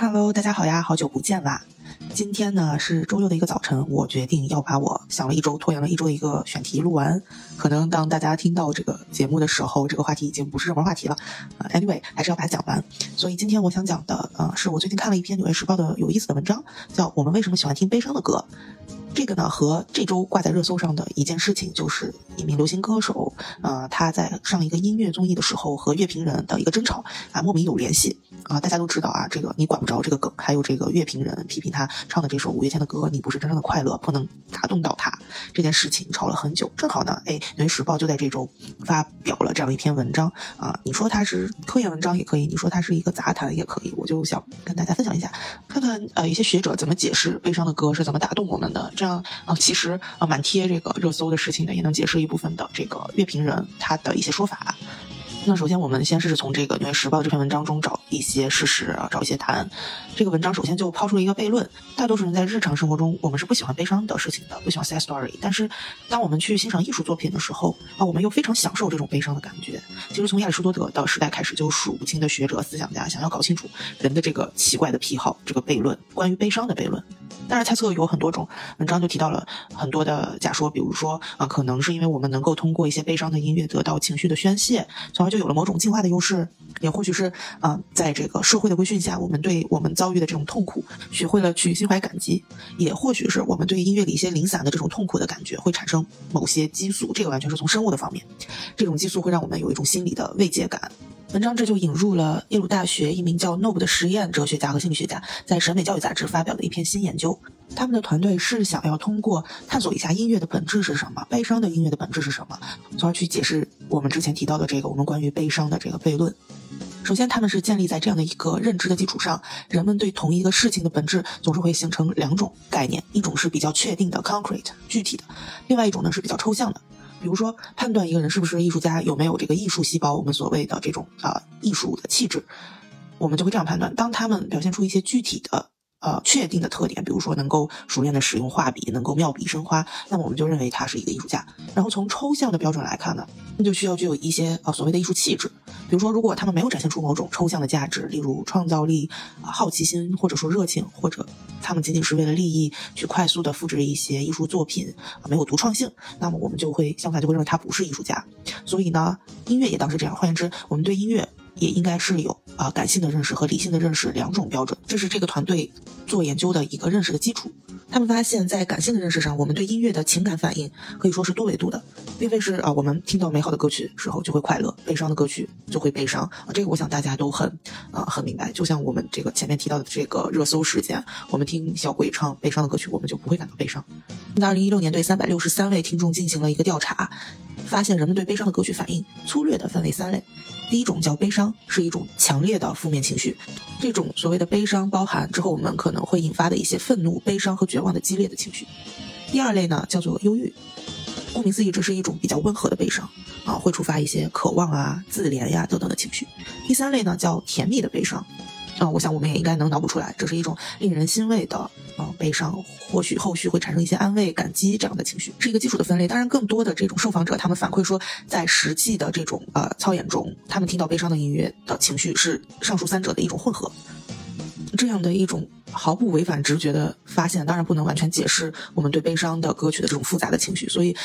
Hello，大家好呀，好久不见啦！今天呢是周六的一个早晨，我决定要把我想了一周、拖延了一周的一个选题录完。可能当大家听到这个节目的时候，这个话题已经不是热门话题了。呃，anyway，还是要把它讲完。所以今天我想讲的，呃，是我最近看了一篇《纽约时报》的有意思的文章，叫《我们为什么喜欢听悲伤的歌》。这个呢，和这周挂在热搜上的一件事情，就是一名流行歌手，呃，他在上一个音乐综艺的时候和乐评人的一个争吵啊，莫名有联系啊。大家都知道啊，这个你管不着这个梗，还有这个乐评人批评他唱的这首五月天的歌，《你不是真正的快乐》，不能打动到他。这件事情吵了很久，正好呢，哎，《纽约时报》就在这周发表了这样一篇文章啊。你说它是科研文章也可以，你说它是一个杂谈也可以，我就想跟大家分享一下，看看呃一些学者怎么解释悲伤的歌是怎么打动我们的。这样啊，其实啊，蛮贴这个热搜的事情的，也能解释一部分的这个乐评人他的一些说法。那首先，我们先试试从这个《纽约时报》这篇文章中找一些事实啊，找一些答案。这个文章首先就抛出了一个悖论：大多数人在日常生活中，我们是不喜欢悲伤的事情的，不喜欢 sad story。但是，当我们去欣赏艺术作品的时候啊，我们又非常享受这种悲伤的感觉。其实，从亚里士多德的时代开始，就数不清的学者、思想家想要搞清楚人的这个奇怪的癖好，这个悖论，关于悲伤的悖论。当然，猜测有很多种。文章就提到了很多的假说，比如说啊，可能是因为我们能够通过一些悲伤的音乐得到情绪的宣泄，从而就有了某种进化的优势；也或许是啊，在这个社会的规训下，我们对我们遭遇的这种痛苦学会了去心怀感激；也或许是我们对音乐里一些零散的这种痛苦的感觉会产生某些激素，这个完全是从生物的方面，这种激素会让我们有一种心理的慰藉感。文章这就引入了耶鲁大学一名叫 Nob 的实验哲学家和心理学家在《审美教育杂志》发表的一篇新研究。他们的团队是想要通过探索一下音乐的本质是什么，悲伤的音乐的本质是什么，从而去解释我们之前提到的这个我们关于悲伤的这个悖论。首先，他们是建立在这样的一个认知的基础上：人们对同一个事情的本质总是会形成两种概念，一种是比较确定的 （concrete） 具体的，另外一种呢是比较抽象的。比如说，判断一个人是不是艺术家，有没有这个艺术细胞，我们所谓的这种啊艺术的气质，我们就会这样判断：当他们表现出一些具体的。呃，确定的特点，比如说能够熟练的使用画笔，能够妙笔生花，那么我们就认为他是一个艺术家。然后从抽象的标准来看呢，那就需要具有一些呃所谓的艺术气质。比如说，如果他们没有展现出某种抽象的价值，例如创造力、啊好奇心，或者说热情，或者他们仅仅是为了利益去快速的复制一些艺术作品，啊没有独创性，那么我们就会相反就会认为他不是艺术家。所以呢，音乐也当是这样。换言之，我们对音乐。也应该是有啊感性的认识和理性的认识两种标准，这是这个团队做研究的一个认识的基础。他们发现，在感性的认识上，我们对音乐的情感反应可以说是多维度的，并非是啊我们听到美好的歌曲时候就会快乐，悲伤的歌曲就会悲伤啊。这个我想大家都很啊很明白。就像我们这个前面提到的这个热搜事件，我们听小鬼唱悲伤的歌曲，我们就不会感到悲伤。在二零一六年，对三百六十三位听众进行了一个调查。发现人们对悲伤的歌曲反应粗略的分为三类，第一种叫悲伤，是一种强烈的负面情绪，这种所谓的悲伤包含之后我们可能会引发的一些愤怒、悲伤和绝望的激烈的情绪。第二类呢叫做忧郁，顾名思义，这是一种比较温和的悲伤啊，会触发一些渴望啊、自怜呀等等的情绪。第三类呢叫甜蜜的悲伤。啊，我想我们也应该能脑补出来，这是一种令人欣慰的啊悲伤，或许后续会产生一些安慰、感激这样的情绪，是一个基础的分类。当然，更多的这种受访者他们反馈说，在实际的这种呃操演中，他们听到悲伤的音乐的情绪是上述三者的一种混合，这样的一种。毫不违反直觉的发现，当然不能完全解释我们对悲伤的歌曲的这种复杂的情绪。所以，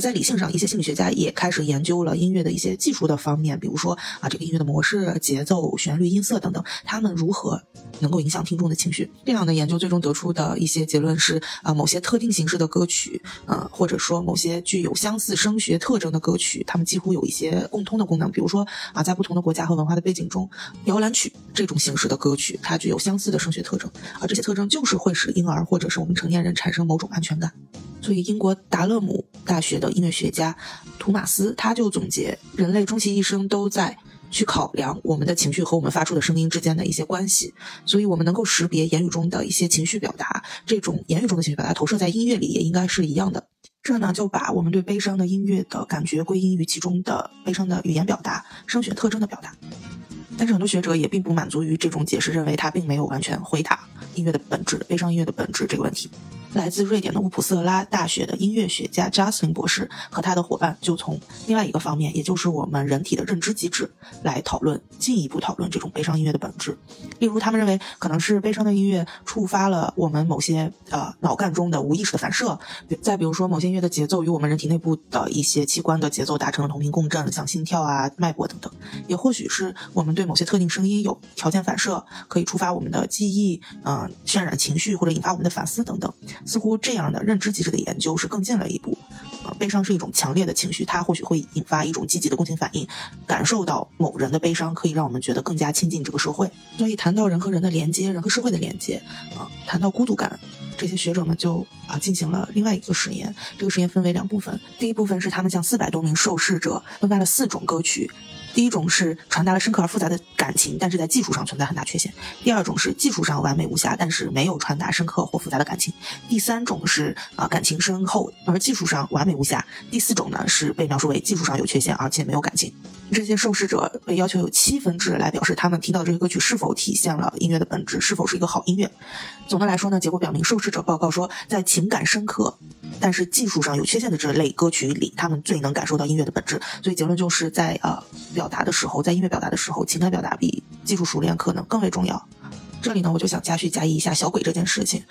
在理性上，一些心理学家也开始研究了音乐的一些技术的方面，比如说啊，这个音乐的模式、节奏、旋律、音色等等，他们如何能够影响听众的情绪？这样的研究最终得出的一些结论是啊，某些特定形式的歌曲，呃，或者说某些具有相似声学特征的歌曲，它们几乎有一些共通的功能。比如说啊，在不同的国家和文化的背景中，摇篮曲这种形式的歌曲，它具有相似的声学特征。而这些特征就是会使婴儿或者是我们成年人产生某种安全感，所以英国达勒姆大学的音乐学家图马斯他就总结，人类终其一生都在去考量我们的情绪和我们发出的声音之间的一些关系，所以我们能够识别言语中的一些情绪表达，这种言语中的情绪表达投射在音乐里也应该是一样的。这呢就把我们对悲伤的音乐的感觉归因于其中的悲伤的语言表达、声学特征的表达。但是很多学者也并不满足于这种解释，认为它并没有完全回答音乐的本质、悲伤音乐的本质这个问题。来自瑞典的乌普瑟拉大学的音乐学家 Justin 博士和他的伙伴就从另外一个方面，也就是我们人体的认知机制来讨论，进一步讨论这种悲伤音乐的本质。例如，他们认为可能是悲伤的音乐触发了我们某些呃脑干中的无意识的反射，再比如说某些音乐的节奏与我们人体内部的一些器官的节奏达成了同频共振，像心跳啊、脉搏等等。也或许是我们对某些特定声音有条件反射，可以触发我们的记忆，嗯，渲染情绪或者引发我们的反思等等。似乎这样的认知机制的研究是更进了一步。呃，悲伤是一种强烈的情绪，它或许会引发一种积极的共情反应。感受到某人的悲伤，可以让我们觉得更加亲近这个社会。所以谈到人和人的连接，人和社会的连接，啊，谈到孤独感，这些学者们就啊进行了另外一个实验。这个实验分为两部分，第一部分是他们向四百多名受试者分发了四种歌曲。第一种是传达了深刻而复杂的感情，但是在技术上存在很大缺陷；第二种是技术上完美无瑕，但是没有传达深刻或复杂的感情；第三种是啊感情深厚而技术上完美无瑕；第四种呢是被描述为技术上有缺陷而且没有感情。这些受试者被要求有七分制来表示他们听到的这些歌曲是否体现了音乐的本质，是否是一个好音乐。总的来说呢，结果表明受试者报告说，在情感深刻但是技术上有缺陷的这类歌曲里，他们最能感受到音乐的本质。所以结论就是在呃表表达的时候，在音乐表达的时候，情感表达比技术熟练可能更为重要。这里呢，我就想加叙加议一下小鬼这件事情。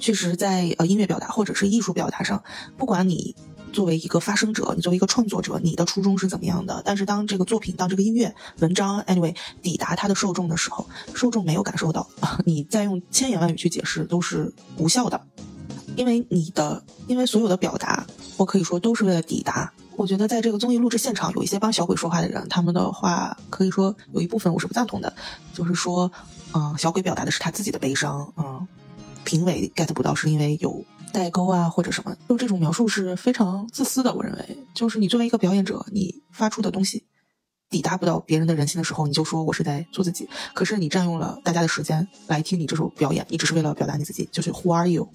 确实，在呃音乐表达或者是艺术表达上，不管你。作为一个发声者，你作为一个创作者，你的初衷是怎么样的？但是当这个作品、当这个音乐、文章，anyway，抵达他的受众的时候，受众没有感受到，你再用千言万语去解释都是无效的，因为你的，因为所有的表达，我可以说都是为了抵达。我觉得在这个综艺录制现场，有一些帮小鬼说话的人，他们的话可以说有一部分我是不赞同的，就是说，嗯，小鬼表达的是他自己的悲伤，嗯，评委 get 不到是因为有。代沟啊，或者什么，就这种描述是非常自私的。我认为，就是你作为一个表演者，你发出的东西抵达不到别人的人心的时候，你就说我是在做自己。可是你占用了大家的时间来听你这首表演，你只是为了表达你自己，就是 Who are you？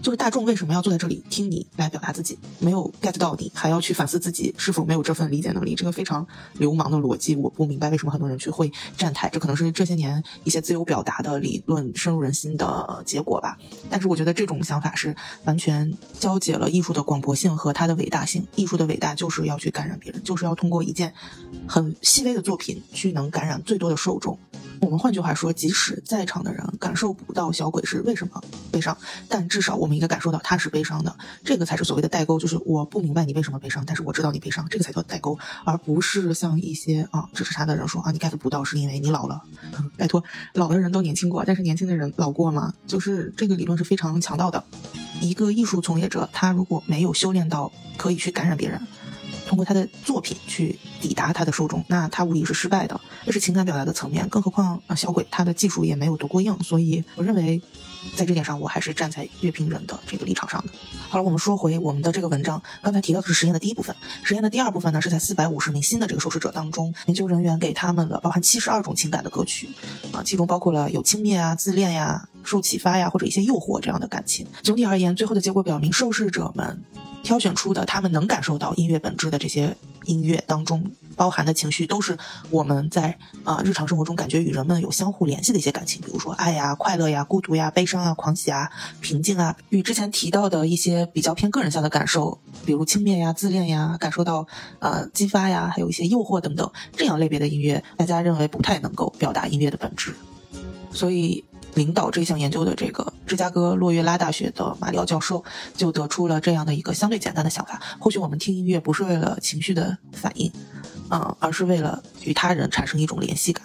就是大众为什么要坐在这里听你来表达自己？没有 get 到你，还要去反思自己是否没有这份理解能力？这个非常流氓的逻辑，我不明白为什么很多人去会站台。这可能是这些年一些自由表达的理论深入人心的结果吧。但是我觉得这种想法是完全消解了艺术的广博性和它的伟大性。艺术的伟大就是要去感染别人，就是要通过一件很细微的作品去能感染最多的受众。我们换句话说，即使在场的人感受不到小鬼是为什么悲伤，但至少我们应该感受到他是悲伤的。这个才是所谓的代沟，就是我不明白你为什么悲伤，但是我知道你悲伤，这个才叫代沟，而不是像一些啊支持他的人说啊你 get 不到是因为你老了。拜托，老的人都年轻过，但是年轻的人老过吗？就是这个理论是非常强盗的。一个艺术从业者，他如果没有修炼到可以去感染别人。通过他的作品去抵达他的受众，那他无疑是失败的。这是情感表达的层面，更何况啊，小鬼他的技术也没有多过硬，所以我认为，在这点上我还是站在乐评人的这个立场上的。好了，我们说回我们的这个文章，刚才提到的是实验的第一部分，实验的第二部分呢，是在四百五十名新的这个受试者当中，研究人员给他们了包含七十二种情感的歌曲，啊，其中包括了有轻蔑啊、自恋呀、受启发呀或者一些诱惑这样的感情。总体而言，最后的结果表明，受试者们。挑选出的他们能感受到音乐本质的这些音乐当中包含的情绪，都是我们在啊日常生活中感觉与人们有相互联系的一些感情，比如说爱呀、快乐呀、孤独呀、悲伤啊、狂喜啊、平静啊，与之前提到的一些比较偏个人向的感受，比如轻蔑呀、自恋呀、感受到呃激发呀，还有一些诱惑等等这样类别的音乐，大家认为不太能够表达音乐的本质，所以。领导这项研究的这个芝加哥洛约拉大学的马里奥教授就得出了这样的一个相对简单的想法：或许我们听音乐不是为了情绪的反应，嗯，而是为了与他人产生一种联系感。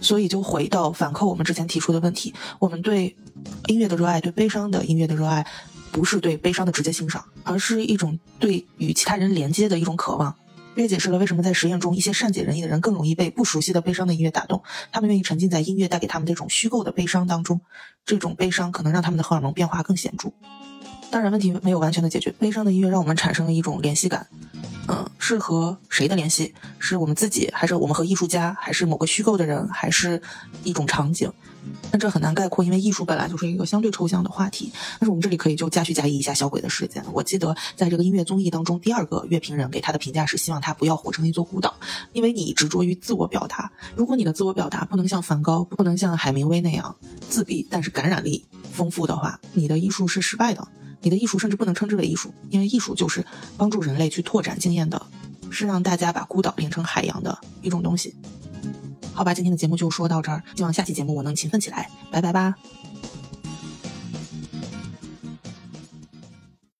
所以就回到反扣我们之前提出的问题：我们对音乐的热爱，对悲伤的音乐的热爱，不是对悲伤的直接欣赏，而是一种对与其他人连接的一种渴望。这也解释了为什么在实验中，一些善解人意的人更容易被不熟悉的悲伤的音乐打动。他们愿意沉浸在音乐带给他们这种虚构的悲伤当中，这种悲伤可能让他们的荷尔蒙变化更显著。当然，问题没有完全的解决。悲伤的音乐让我们产生了一种联系感，嗯，是和谁的联系？是我们自己，还是我们和艺术家，还是某个虚构的人，还是一种场景？但这很难概括，因为艺术本来就是一个相对抽象的话题。但是我们这里可以就加叙加议一下小鬼的事件。我记得在这个音乐综艺当中，第二个乐评人给他的评价是希望他不要活成一座孤岛，因为你执着于自我表达。如果你的自我表达不能像梵高，不能像海明威那样自闭，但是感染力丰富的话，你的艺术是失败的。你的艺术甚至不能称之为艺术，因为艺术就是帮助人类去拓展经验的，是让大家把孤岛变成海洋的一种东西。好吧，今天的节目就说到这儿，希望下期节目我能勤奋起来，拜拜吧。